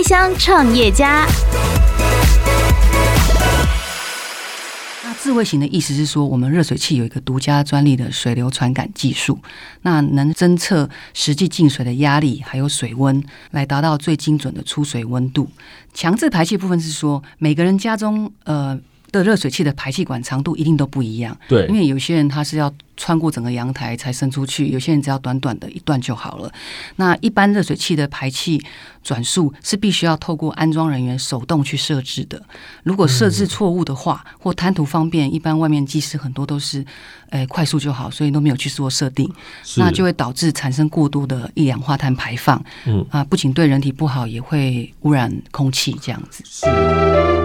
开箱创业家。智慧型的意思是说，我们热水器有一个独家专利的水流传感技术，那能侦测实际进水的压力还有水温，来达到最精准的出水温度。强制排气部分是说，每个人家中呃。的热水器的排气管长度一定都不一样，对，因为有些人他是要穿过整个阳台才伸出去，有些人只要短短的一段就好了。那一般热水器的排气转速是必须要透过安装人员手动去设置的。如果设置错误的话，嗯、或贪图方便，一般外面技师很多都是，诶快速就好，所以都没有去做设定，那就会导致产生过多的一氧化碳排放。嗯啊，不仅对人体不好，也会污染空气这样子。是。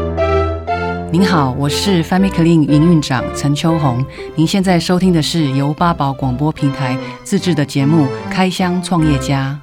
您好，我是 Family Clean 营运长陈秋红。您现在收听的是由八宝广播平台自制的节目《开箱创业家》。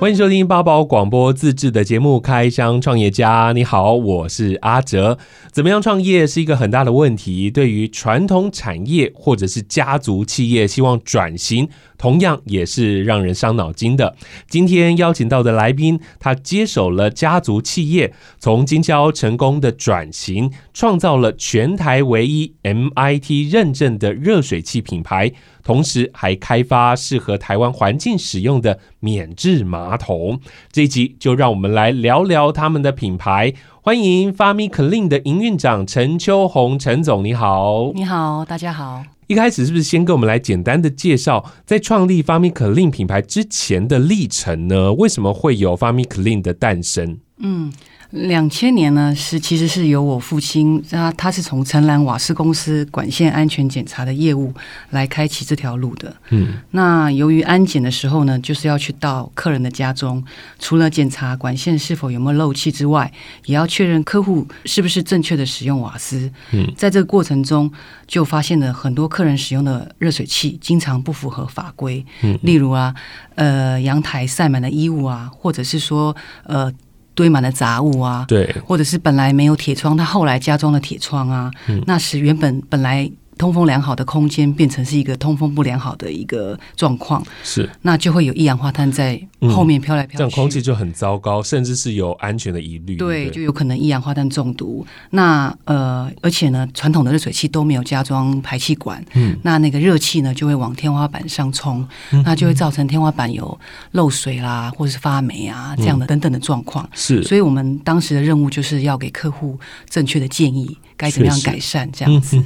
欢迎收听八宝广播自制的节目《开箱创业家》。你好，我是阿哲。怎么样创业是一个很大的问题，对于传统产业或者是家族企业希望转型。同样也是让人伤脑筋的。今天邀请到的来宾，他接手了家族企业，从经销成功的转型，创造了全台唯一 MIT 认证的热水器品牌，同时还开发适合台湾环境使用的免治马桶。这一集就让我们来聊聊他们的品牌。欢迎 FamiClean 的营运长陈秋红，陈总，你好。你好，大家好。一开始是不是先跟我们来简单的介绍，在创立 FamiClean 品牌之前的历程呢？为什么会有 FamiClean 的诞生？嗯。两千年呢，是其实是由我父亲，他他是从城南瓦斯公司管线安全检查的业务来开启这条路的。嗯，那由于安检的时候呢，就是要去到客人的家中，除了检查管线是否有没有漏气之外，也要确认客户是不是正确的使用瓦斯。嗯，在这个过程中，就发现了很多客人使用的热水器经常不符合法规。嗯，例如啊，呃，阳台晒满了衣物啊，或者是说，呃。堆满了杂物啊，对，或者是本来没有铁窗，他后来加装了铁窗啊，嗯、那使原本本来。通风良好的空间变成是一个通风不良好的一个状况，是，那就会有一氧化碳在后面飘来飘去，嗯，这样空气就很糟糕，甚至是有安全的疑虑。对，对就有可能一氧化碳中毒。那呃，而且呢，传统的热水器都没有加装排气管，嗯，那那个热气呢就会往天花板上冲，嗯，那就会造成天花板有漏水啦，或者是发霉啊这样的等等的状况。是，所以我们当时的任务就是要给客户正确的建议。该怎么样改善这样子？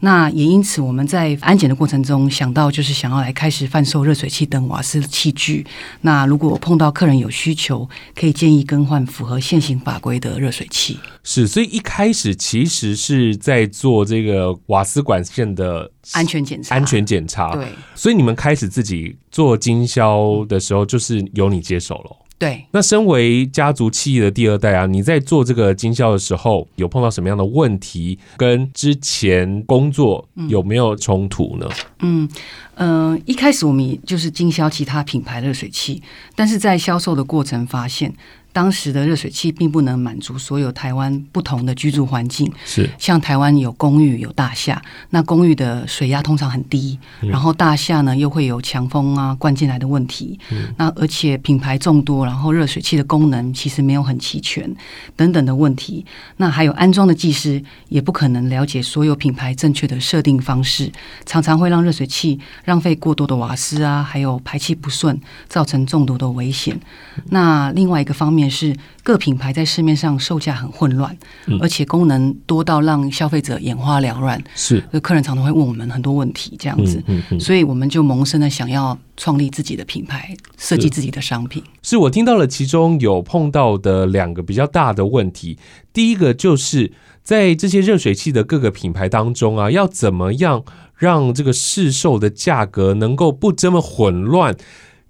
那也因此，我们在安检的过程中想到，就是想要来开始贩售热水器等瓦斯器具。那如果碰到客人有需求，可以建议更换符合现行法规的热水器。是，所以一开始其实是在做这个瓦斯管线的安全检查。安全检查，对。所以你们开始自己做经销的时候，就是由你接手了。对，那身为家族企业的第二代啊，你在做这个经销的时候，有碰到什么样的问题？跟之前工作有没有冲突呢？嗯嗯、呃，一开始我们就是经销其他品牌热水器，但是在销售的过程发现。当时的热水器并不能满足所有台湾不同的居住环境，是。像台湾有公寓有大厦，那公寓的水压通常很低，嗯、然后大厦呢又会有强风啊灌进来的问题，嗯、那而且品牌众多，然后热水器的功能其实没有很齐全等等的问题，那还有安装的技师也不可能了解所有品牌正确的设定方式，常常会让热水器浪费过多的瓦斯啊，还有排气不顺，造成中毒的危险。嗯、那另外一个方面。也是各品牌在市面上售价很混乱，嗯、而且功能多到让消费者眼花缭乱。是，客人常常会问我们很多问题，这样子，嗯嗯嗯、所以我们就萌生了想要创立自己的品牌，设计自己的商品。是，是我听到了其中有碰到的两个比较大的问题，第一个就是在这些热水器的各个品牌当中啊，要怎么样让这个市售的价格能够不这么混乱？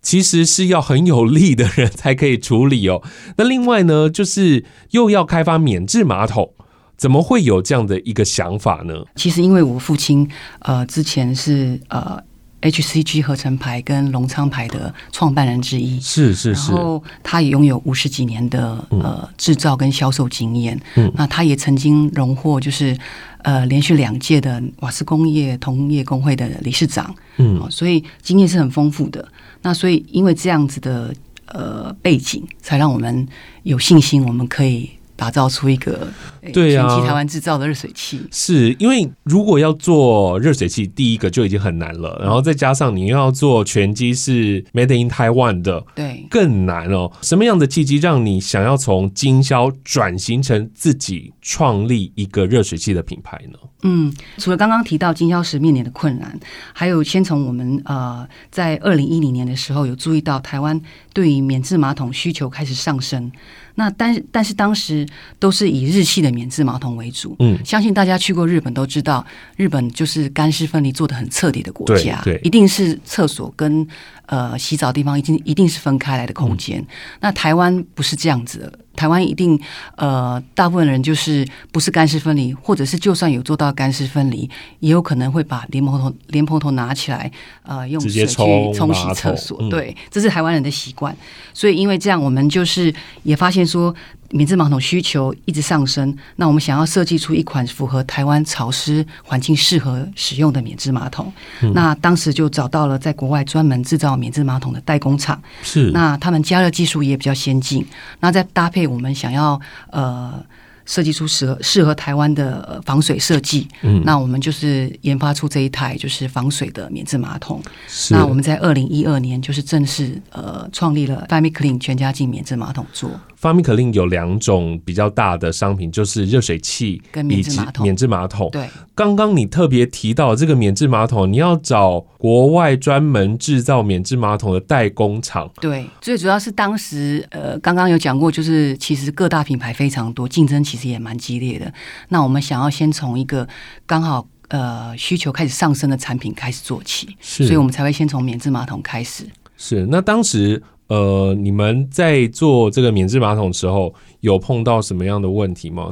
其实是要很有力的人才可以处理哦。那另外呢，就是又要开发免治马桶，怎么会有这样的一个想法呢？其实因为我父亲呃之前是呃 HCG 合成牌跟隆昌牌的创办人之一，是是是，然后他也拥有五十几年的呃制造跟销售经验。嗯，那他也曾经荣获就是呃连续两届的瓦斯工业同业工会的理事长。嗯，所以经验是很丰富的。那所以，因为这样子的呃背景，才让我们有信心，我们可以。打造出一个对啊，全台湾制造的热水器，是因为如果要做热水器，第一个就已经很难了，然后再加上你要做全机是 Made in Taiwan 的，对，更难哦。什么样的契机让你想要从经销转型成自己创立一个热水器的品牌呢？嗯，除了刚刚提到经销时面临的困难，还有先从我们呃在二零一零年的时候有注意到台湾对于免治马桶需求开始上升。那但但是当时都是以日系的免治马桶为主，嗯，相信大家去过日本都知道，日本就是干湿分离做的很彻底的国家，对，对，一定是厕所跟呃洗澡的地方一定一定是分开来的空间。嗯，那台湾不是这样子的。台湾一定，呃，大部分人就是不是干湿分离，或者是就算有做到干湿分离，也有可能会把莲蓬头莲蓬头拿起来，呃，用水去冲洗厕所。嗯、对，这是台湾人的习惯。所以因为这样，我们就是也发现说。免治马桶需求一直上升，那我们想要设计出一款符合台湾潮湿环境适合使用的免治马桶。嗯、那当时就找到了在国外专门制造免治马桶的代工厂，是那他们加热技术也比较先进。那再搭配我们想要呃。设计出适合适合台湾的防水设计，嗯，那我们就是研发出这一台就是防水的免治马桶。是那我们在二零一二年就是正式呃创立了 FamiClean 全家净免治马桶座。FamiClean 有两种比较大的商品，就是热水器跟免治马桶。免治马桶，对。刚刚你特别提到这个免治马桶，你要找国外专门制造免治马桶的代工厂。对，最主要是当时呃刚刚有讲过，就是其实各大品牌非常多，竞争其实也蛮激烈的。那我们想要先从一个刚好呃需求开始上升的产品开始做起，是，所以我们才会先从免治马桶开始。是，那当时。呃，你们在做这个免治马桶的时候，有碰到什么样的问题吗？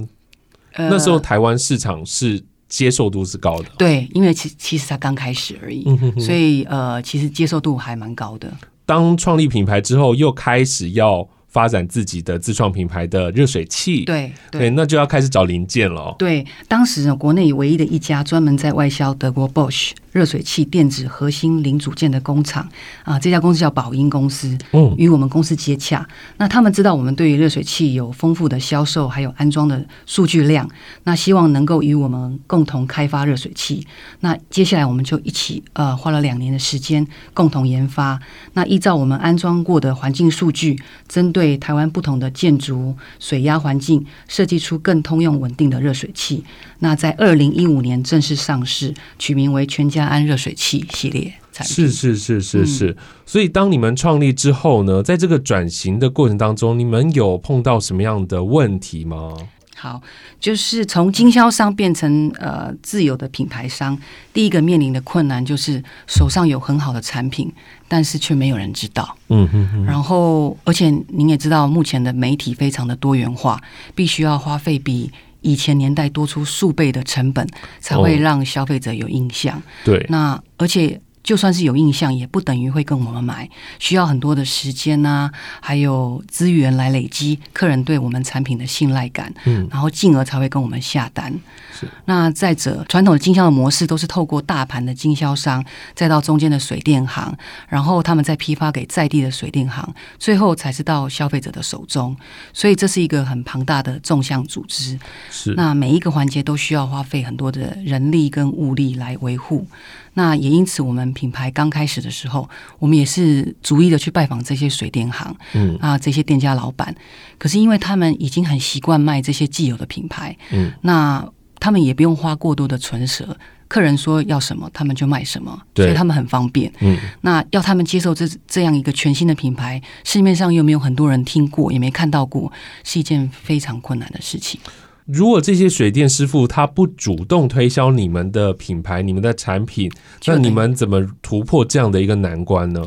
呃、那时候台湾市场是接受度是高的，对，因为其其实它刚开始而已，嗯、哼哼所以呃，其实接受度还蛮高的。当创立品牌之后，又开始要发展自己的自创品牌的热水器，对对，对，那就要开始找零件了。对，当时呢，国内唯一的一家专门在外销德国 Bosch。热水器电子核心零组件的工厂啊，这家公司叫宝英公司，嗯，与我们公司接洽。那他们知道我们对于热水器有丰富的销售还有安装的数据量，那希望能够与我们共同开发热水器。那接下来我们就一起呃花了两年的时间共同研发。那依照我们安装过的环境数据，针对台湾不同的建筑水压环境，设计出更通用稳定的热水器。那在二零一五年正式上市，取名为全家安热水器系列产品。是是是是是。嗯、所以当你们创立之后呢，在这个转型的过程当中，你们有碰到什么样的问题吗？好，就是从经销商变成呃自有的品牌商，第一个面临的困难就是手上有很好的产品，但是却没有人知道。嗯哼哼。然后，而且您也知道，目前的媒体非常的多元化，必须要花费比。以前年代多出数倍的成本，才会让消费者有印象。对，那而且。就算是有印象，也不等于会跟我们买，需要很多的时间呐、啊，还有资源来累积客人对我们产品的信赖感，嗯，然后进而才会跟我们下单。是，那再者，传统的经销的模式都是透过大盘的经销商，再到中间的水电行，然后他们再批发给在地的水电行，最后才是到消费者的手中。所以这是一个很庞大的纵向组织。是，那每一个环节都需要花费很多的人力跟物力来维护。那也因此，我们品牌刚开始的时候，我们也是逐一的去拜访这些水电行，嗯啊，这些店家老板。可是因为他们已经很习惯卖这些既有的品牌，嗯，那他们也不用花过多的唇舌，客人说要什么，他们就卖什么，所以他们很方便。嗯，那要他们接受这这样一个全新的品牌，市面上又没有很多人听过，也没看到过，是一件非常困难的事情。如果这些水电师傅他不主动推销你们的品牌、你们的产品，那你们怎么突破这样的一个难关呢？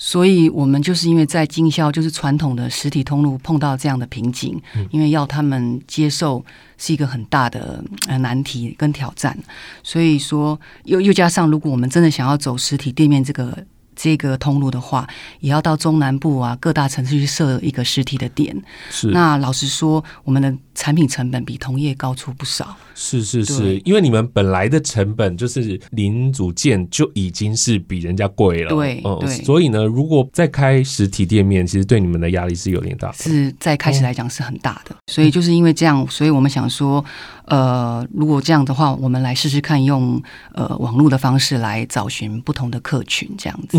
所以，我们就是因为在经销，就是传统的实体通路碰到这样的瓶颈，嗯、因为要他们接受是一个很大的呃难题跟挑战。所以说，又又加上，如果我们真的想要走实体店面这个这个通路的话，也要到中南部啊各大城市去设一个实体的店。是。那老实说，我们的产品成本比同业高出不少。是是是，因为你们本来的成本就是零组件就已经是比人家贵了。对，嗯，对。所以呢，如果再开实体店面，其实对你们的压力是有点大的。是在开始来讲是很大的。所以就是因为这样，所以我们想说，呃，如果这样的话，我们来试试看用呃网络的方式来找寻不同的客群，这样子。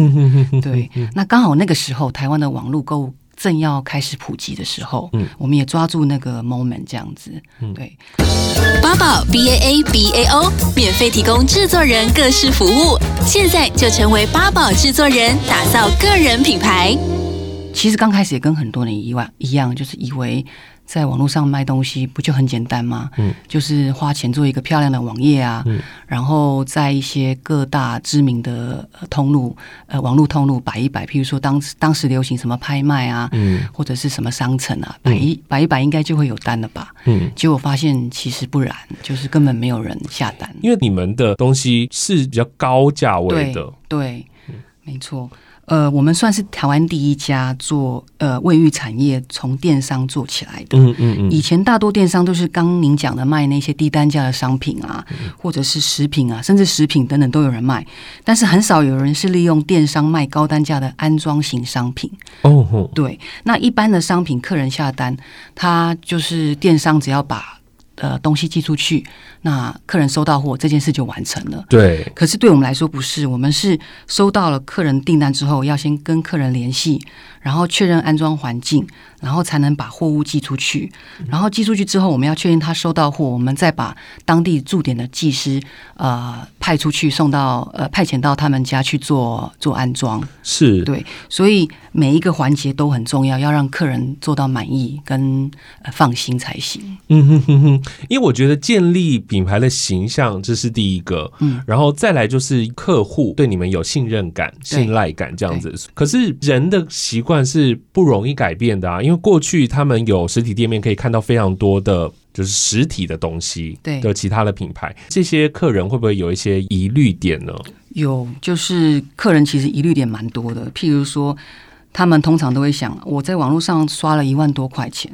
对，那刚好那个时候台湾的网络购物正要开始普及的时候，嗯，我们也抓住那个 moment 这样子。嗯，对。八宝 B A A B A O 免费提供制作人各式服务，现在就成为八宝制作人，打造个人品牌。其实刚开始也跟很多人一样一样，就是以为。在网络上卖东西不就很简单吗？嗯，就是花钱做一个漂亮的网页啊，嗯，然后在一些各大知名的通路，呃，网络通路摆一摆，譬如说当时当时流行什么拍卖啊，嗯，或者是什么商城啊，摆一摆一摆应该就会有单了吧？嗯，结果发现其实不然，就是根本没有人下单，因为你们的东西是比较高价位的，对，对，没错。呃，我们算是台湾第一家做呃卫浴产业从电商做起来的。嗯嗯嗯。以前大多电商都是刚您讲的卖那些低单价的商品啊，嗯、或者是食品啊，甚至食品等等都有人卖，但是很少有人是利用电商卖高单价的安装型商品。哦吼。对，那一般的商品，客人下单，他就是电商只要把呃东西寄出去。那客人收到货这件事就完成了。对。可是对我们来说不是，我们是收到了客人订单之后，要先跟客人联系，然后确认安装环境，然后才能把货物寄出去。然后寄出去之后，我们要确认他收到货，我们再把当地驻点的技师呃派出去，送到呃派遣到他们家去做做安装。是。对，所以每一个环节都很重要，要让客人做到满意跟放心才行。嗯哼哼哼，因为我觉得建立。品牌的形象，这是第一个，嗯，然后再来就是客户对你们有信任感、信赖感这样子。可是人的习惯是不容易改变的啊，因为过去他们有实体店面，可以看到非常多的就是实体的东西，对。的其他的品牌，这些客人会不会有一些疑虑点呢？有，就是客人其实疑虑点蛮多的，譬如说，他们通常都会想，我在网络上刷了一万多块钱，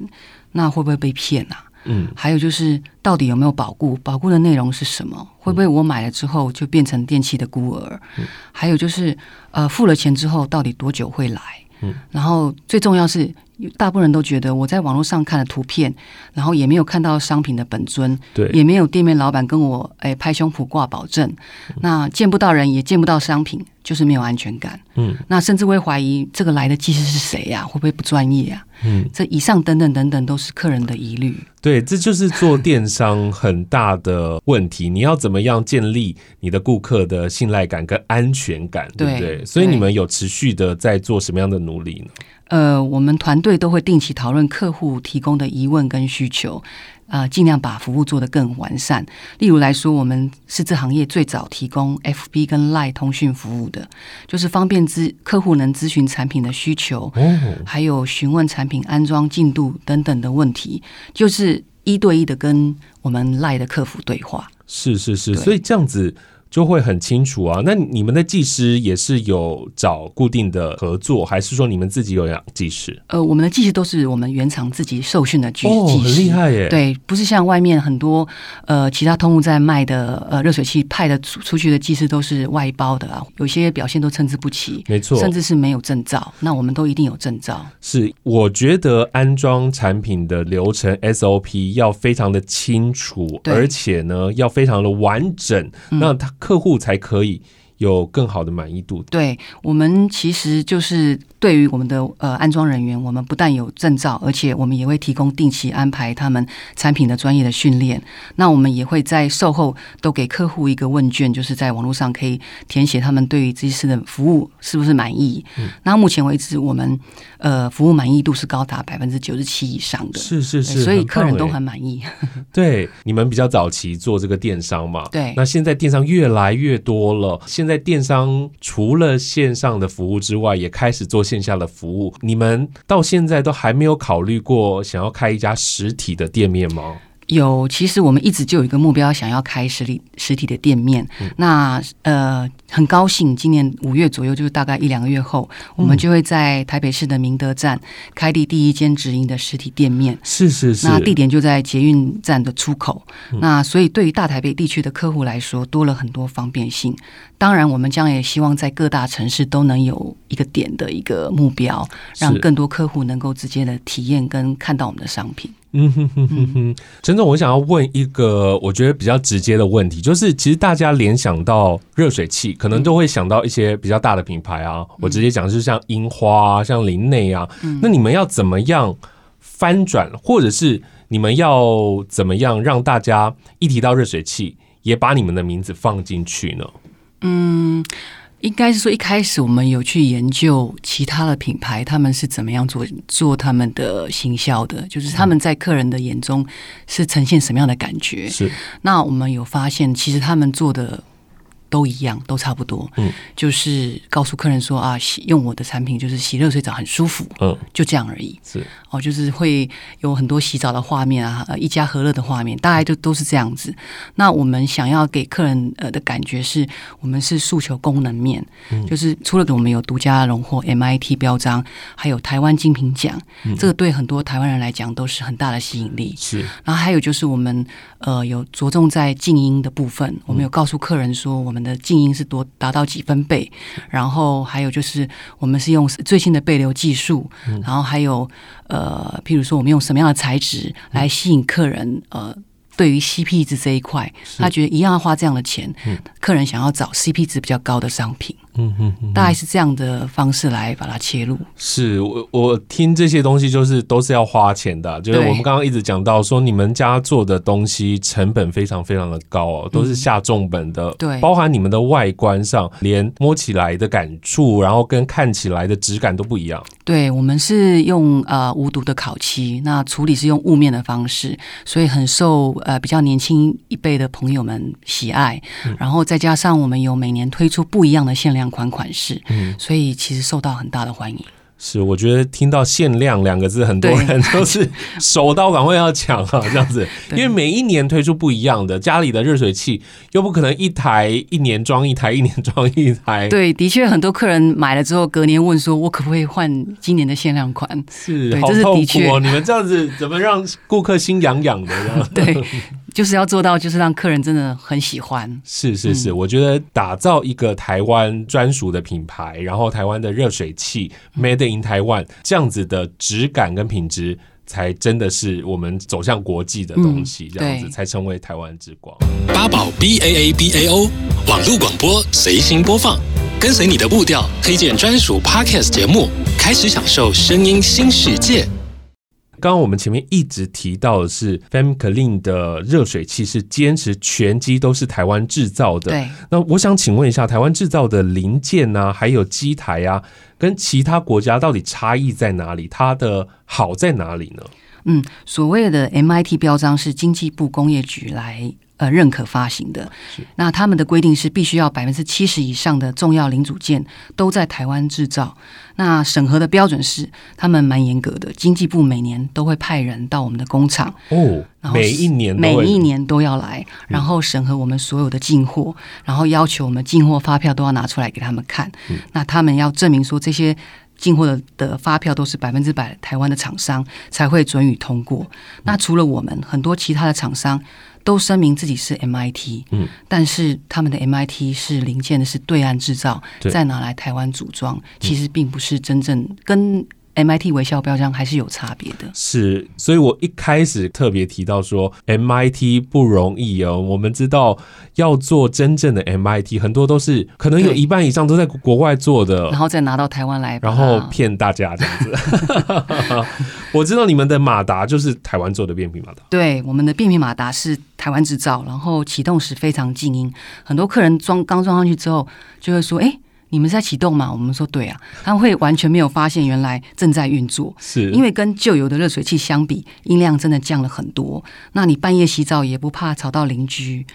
那会不会被骗啊？嗯，还有就是到底有没有保固？保固的内容是什么？会不会我买了之后就变成电器的孤儿？嗯，还有就是呃，付了钱之后到底多久会来？嗯，然后最重要是，大部分人都觉得我在网络上看了图片，然后也没有看到商品的本尊，对，也没有店面老板跟我哎拍胸脯挂保证，那见不到人也见不到商品。就是没有安全感，嗯，那甚至会怀疑这个来的技师是谁呀？会不会不专业啊？嗯，这以上等等等等都是客人的疑虑。对，这就是做电商很大的问题。你要怎么样建立你的顾客的信赖感跟安全感，对不对？对，所以你们有持续的在做什么样的努力呢？呃，我们团队都会定期讨论客户提供的疑问跟需求。呃，尽量把服务做得更完善。例如来说，我们是这行业最早提供 FB 跟 Line 通讯服务的，就是方便咨客户能咨询产品的需求，还有询问产品安装进度等等的问题，就是一对一的跟我们 Line 的客服对话。是是是，所以这样子。就会很清楚啊。那你们的技师也是有找固定的合作，还是说你们自己有养技师？呃，我们的技师都是我们原厂自己受训的技师。哦，很厉害耶！对，不是像外面很多呃其他通路在卖的呃热水器派的出出去的技师都是外包的啊，有些表现都参差不齐，没错，甚至是没有证照。那我们都一定有证照。是，我觉得安装产品的流程 SOP 要非常的清楚，而且呢要非常的完整，那他。客户才可以有更好的满意度。对，我们其实就是。对于我们的呃安装人员，我们不但有证照，而且我们也会提供定期安排他们产品的专业的训练。那我们也会在售后都给客户一个问卷，就是在网络上可以填写他们对于这次的服务是不是满意。嗯、那目前为止，我们呃服务满意度是高达百分之九十七以上的。是是是，所以客人都很满意。对，你们比较早期做这个电商嘛？对。那现在电商越来越多了，现在电商除了线上的服务之外，也开始做线线下的服务，你们到现在都还没有考虑过想要开一家实体的店面吗？有，其实我们一直就有一个目标，想要开实体实体的店面。嗯、那呃，很高兴今年五月左右，就是大概一两个月后，嗯、我们就会在台北市的明德站开立第一间直营的实体店面。是是是，那地点就在捷运站的出口。嗯、那所以对于大台北地区的客户来说，多了很多方便性。当然，我们将也希望在各大城市都能有一个点的一个目标，让更多客户能够直接的体验跟看到我们的商品。嗯哼哼哼哼，陈总，我想要问一个我觉得比较直接的问题，就是其实大家联想到热水器，可能都会想到一些比较大的品牌啊。嗯、我直接讲，就是像樱花啊，像林内啊。嗯、那你们要怎么样翻转，或者是你们要怎么样让大家一提到热水器，也把你们的名字放进去呢？嗯。应该是说，一开始我们有去研究其他的品牌，他们是怎么样做做他们的行销的，就是他们在客人的眼中是呈现什么样的感觉。是，那我们有发现，其实他们做的。都一样，都差不多。嗯，就是告诉客人说啊，洗用我的产品就是洗热水澡很舒服。嗯，就这样而已。是哦，就是会有很多洗澡的画面啊，一家和乐的画面，大概就都是这样子。那我们想要给客人呃的感觉是，我们是诉求功能面，嗯、就是除了我们有独家荣获 MIT 标章，还有台湾精品奖，嗯、这个对很多台湾人来讲都是很大的吸引力。是，然后还有就是我们呃有着重在静音的部分，我们有告诉客人说我们。的静音是多达到几分贝，然后还有就是我们是用最新的背流技术，然后还有呃，譬如说我们用什么样的材质来吸引客人呃。对于 CP 值这一块，他觉得一样要花这样的钱，嗯、客人想要找 CP 值比较高的商品，嗯嗯，嗯大概是这样的方式来把它切入。是我我听这些东西就是都是要花钱的，就是我们刚刚一直讲到说你们家做的东西成本非常非常的高哦，都是下重本的，嗯、对，包含你们的外观上，连摸起来的感触，然后跟看起来的质感都不一样。对，我们是用呃无毒的烤漆，那处理是用雾面的方式，所以很受。呃，比较年轻一辈的朋友们喜爱，嗯、然后再加上我们有每年推出不一样的限量款款式，嗯，所以其实受到很大的欢迎。是，我觉得听到“限量”两个字，很多人都是手到赶快要抢啊，这样子。因为每一年推出不一样的，家里的热水器又不可能一台一年装一台，一年装一台。对，的确很多客人买了之后，隔年问说：“我可不可以换今年的限量款？”是，对好痛苦哦！你们这样子怎么让顾客心痒痒的？这 样对。就是要做到，就是让客人真的很喜欢。是是是，嗯、我觉得打造一个台湾专属的品牌，然后台湾的热水器 Made in Taiwan 这样子的质感跟品质，才真的是我们走向国际的东西，这样子才成为台湾之光。八宝 B A A B A O 网络广播随心播放，跟随你的步调，推荐专属 Podcast 节目，开始享受声音新世界。刚刚我们前面一直提到的是 FEMCLEAN 的热水器是坚持全机都是台湾制造的。对，那我想请问一下，台湾制造的零件啊，还有机台啊，跟其他国家到底差异在哪里？它的好在哪里呢？嗯，所谓的 MIT 标章是经济部工业局来。呃，认可发行的，那他们的规定是必须要百分之七十以上的重要零组件都在台湾制造。那审核的标准是他们蛮严格的，经济部每年都会派人到我们的工厂哦，然后每一年每一年都要来，然后审核我们所有的进货，嗯、然后要求我们进货发票都要拿出来给他们看。嗯、那他们要证明说这些进货的的发票都是百分之百台湾的厂商才会准予通过。嗯、那除了我们，很多其他的厂商。都声明自己是 MIT，嗯，但是他们的 MIT 是零件的是对岸制造，再拿来台湾组装，其实并不是真正跟。MIT 微笑标章还是有差别的，是，所以我一开始特别提到说 MIT 不容易哦。我们知道要做真正的 MIT，很多都是可能有一半以上都在国外做的，然后再拿到台湾来，然后骗大家这样子。我知道你们的马达就是台湾做的变频马达，对，我们的变频马达是台湾制造，然后启动时非常静音，很多客人装刚装上去之后就会说，哎。你们是在启动吗？我们说对啊，他们会完全没有发现原来正在运作，是因为跟旧有的热水器相比，音量真的降了很多。那你半夜洗澡也不怕吵到邻居。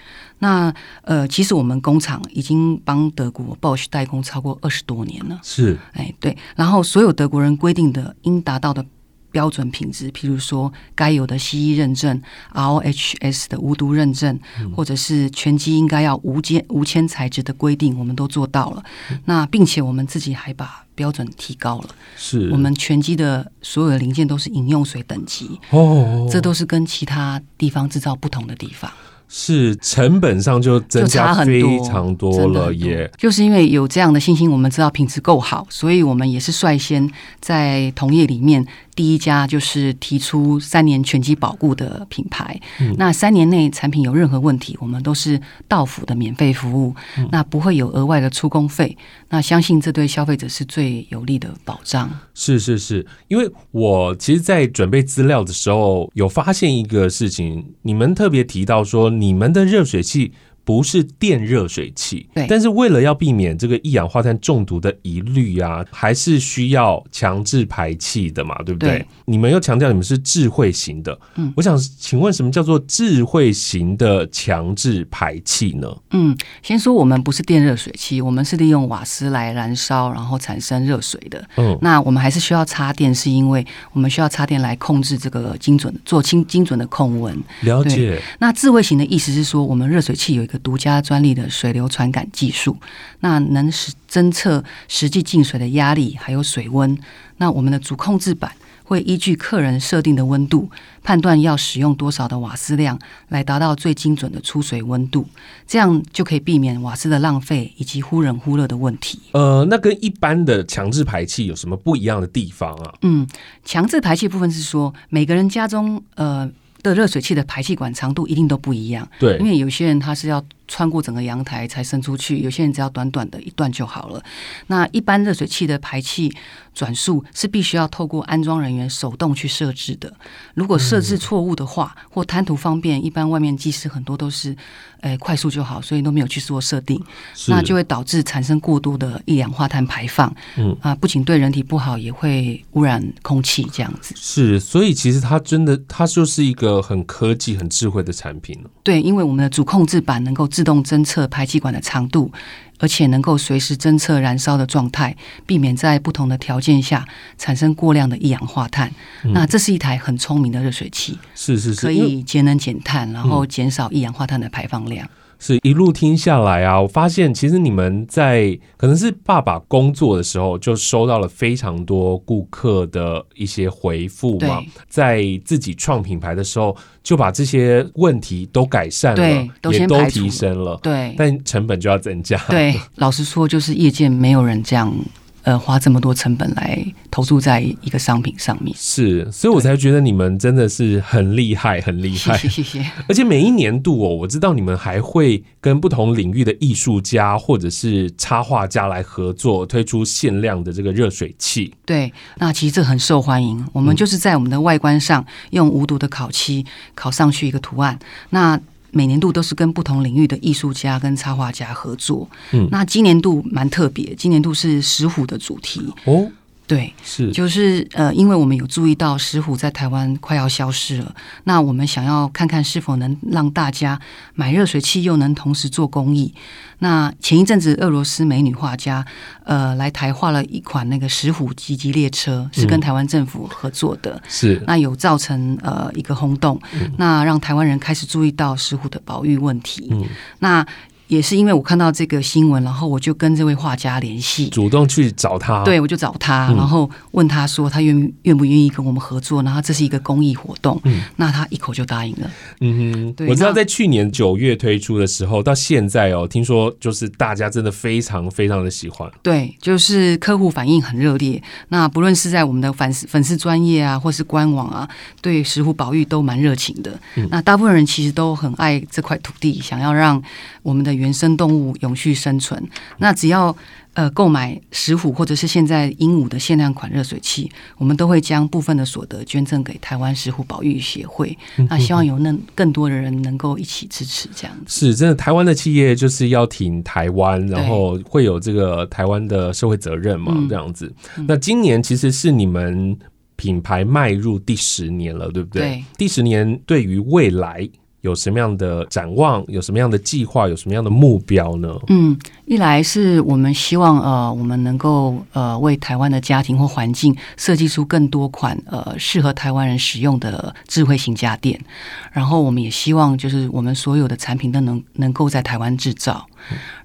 那呃，其实我们工厂已经帮德国 Bosch 代工超过二十多年了。是，哎对，然后所有德国人规定的应达到的标准品质，譬如说该有的 CE 认证、ROHS 的无毒认证，嗯、或者是全机应该要无铅无铅材质的规定，我们都做到了。嗯、那并且我们自己还把标准提高了，是我们全机的所有的零件都是饮用水等级哦，这都是跟其他地方制造不同的地方。是成本上就增加非常多了就是因为有这样的信心，我们知道品质够好，所以我们也是率先在同业里面。第一家就是提出三年全机保固的品牌，嗯、那三年内产品有任何问题，我们都是到府的免费服务，嗯、那不会有额外的出工费。那相信这对消费者是最有利的保障。是是是，因为我其实，在准备资料的时候，有发现一个事情，你们特别提到说，你们的热水器。不是电热水器，对，但是为了要避免这个一氧化碳中毒的疑虑啊，还是需要强制排气的嘛，对不对？对，你们又强调你们是智慧型的，嗯，我想请问什么叫做智慧型的强制排气呢？嗯，先说我们不是电热水器，我们是利用瓦斯来燃烧，然后产生热水的。嗯，那我们还是需要插电，是因为我们需要插电来控制这个精准做精精准的控温。了解。那智慧型的意思是说，我们热水器有一个独家专利的水流传感技术，那能实侦测实际进水的压力还有水温。那我们的主控制板会依据客人设定的温度，判断要使用多少的瓦斯量，来达到最精准的出水温度。这样就可以避免瓦斯的浪费以及忽冷忽热的问题。呃，那跟一般的强制排气有什么不一样的地方啊？嗯，强制排气部分是说，每个人家中呃的热水器的排气管长度一定都不一样。对，因为有些人他是要。穿过整个阳台才伸出去，有些人只要短短的一段就好了。那一般热水器的排气转速是必须要透过安装人员手动去设置的。如果设置错误的话，嗯、或贪图方便，一般外面技师很多都是，呃，快速就好，所以都没有去做设定，那就会导致产生过多的一氧化碳排放。嗯啊，不仅对人体不好，也会污染空气这样子。是，所以其实它真的，它就是一个很科技、很智慧的产品。对，因为我们的主控制板能够。自动侦测排气管的长度，而且能够随时侦测燃烧的状态，避免在不同的条件下产生过量的一氧化碳。嗯、那这是一台很聪明的热水器，是是是，可以节能减碳，然后减少一氧化碳的排放量。是一路听下来啊，我发现其实你们在可能是爸爸工作的时候，就收到了非常多顾客的一些回复嘛，在自己创品牌的时候，就把这些问题都改善了，对，都先也都提升了，对，但成本就要增加。对，老实说，就是业界没有人这样。呃，花这么多成本来投注在一个商品上面，是，所以我才觉得你们真的是很厉害，很厉害。谢谢，谢谢。而且每一年度哦，我知道你们还会跟不同领域的艺术家或者是插画家来合作，推出限量的这个热水器。对，那其实这很受欢迎。我们就是在我们的外观上用无毒的烤漆烤上去一个图案。那每年度都是跟不同领域的艺术家跟插画家合作。嗯，那今年度蛮特别，今年度是石虎的主题哦。对，是就是呃，因为我们有注意到石虎在台湾快要消失了，那我们想要看看是否能让大家买热水器又能同时做公益。那前一阵子俄罗斯美女画家呃来台画了一款那个石虎吉吉列车，是跟台湾政府合作的，嗯、是那有造成呃一个轰动，嗯、那让台湾人开始注意到石虎的保育问题。嗯，那。也是因为我看到这个新闻，然后我就跟这位画家联系，主动去找他。对，我就找他，然后问他说他愿愿不愿意跟我们合作，然后这是一个公益活动，嗯，那他一口就答应了。嗯哼，对。我知道在去年九月推出的时候，到现在哦，听说就是大家真的非常非常的喜欢。对，就是客户反应很热烈。那不论是在我们的粉丝粉丝专业啊，或是官网啊，对石虎宝玉都蛮热情的。嗯，那大部分人其实都很爱这块土地，想要让我们的。原生动物永续生存，那只要呃购买石虎或者是现在鹦鹉的限量款热水器，我们都会将部分的所得捐赠给台湾石虎保育协会。那希望有那更多的人能够一起支持，这样子是真的。台湾的企业就是要挺台湾，然后会有这个台湾的社会责任嘛，这样子。那今年其实是你们品牌迈入第十年了，对不对？对。第十年对于未来。有什么样的展望？有什么样的计划？有什么样的目标呢？嗯，一来是我们希望呃，我们能够呃，为台湾的家庭或环境设计出更多款呃适合台湾人使用的智慧型家电，然后我们也希望就是我们所有的产品都能能够在台湾制造。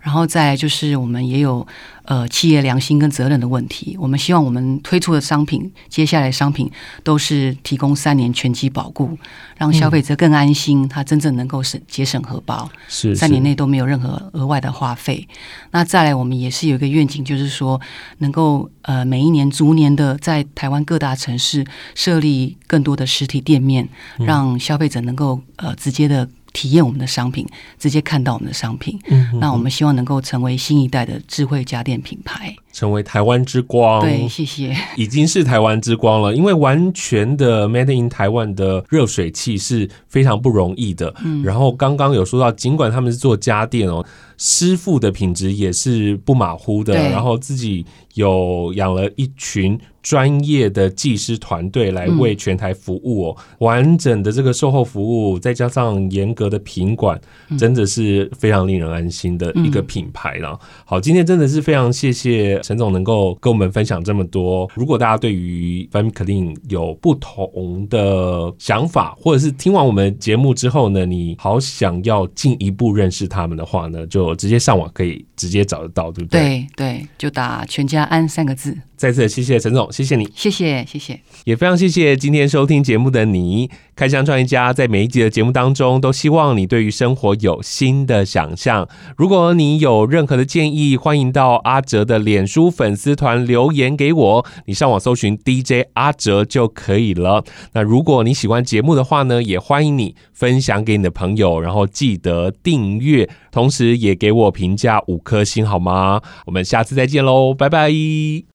然后再就是，我们也有呃企业良心跟责任的问题。我们希望我们推出的商品，接下来商品都是提供三年全期保固，让消费者更安心，他真正能够省节省荷包，是三年内都没有任何额外的花费。那再来，我们也是有一个愿景，就是说能够呃每一年逐年的在台湾各大城市设立更多的实体店面，让消费者能够呃直接的。体验我们的商品，直接看到我们的商品。嗯，那我们希望能够成为新一代的智慧家电品牌，成为台湾之光。对，谢谢。已经是台湾之光了，因为完全的 Made in 台湾的热水器是非常不容易的。嗯，然后刚刚有说到，尽管他们是做家电哦，师傅的品质也是不马虎的。然后自己有养了一群。专业的技师团队来为全台服务哦，完整的这个售后服务，再加上严格的品管，真的是非常令人安心的一个品牌了。好，今天真的是非常谢谢陈总能够跟我们分享这么多。如果大家对于 FamiClean 有不同的想法，或者是听完我们节目之后呢，你好想要进一步认识他们的话呢，就直接上网可以直接找得到，对不对？对对，就打“全家安”三个字。再次谢谢陈总，谢谢你，谢谢谢谢，也非常谢谢今天收听节目的你。开箱创业家在每一集的节目当中，都希望你对于生活有新的想象。如果你有任何的建议，欢迎到阿哲的脸书粉丝团留言给我。你上网搜寻 DJ 阿哲就可以了。那如果你喜欢节目的话呢，也欢迎你分享给你的朋友，然后记得订阅，同时也给我评价五颗星好吗？我们下次再见喽，拜拜。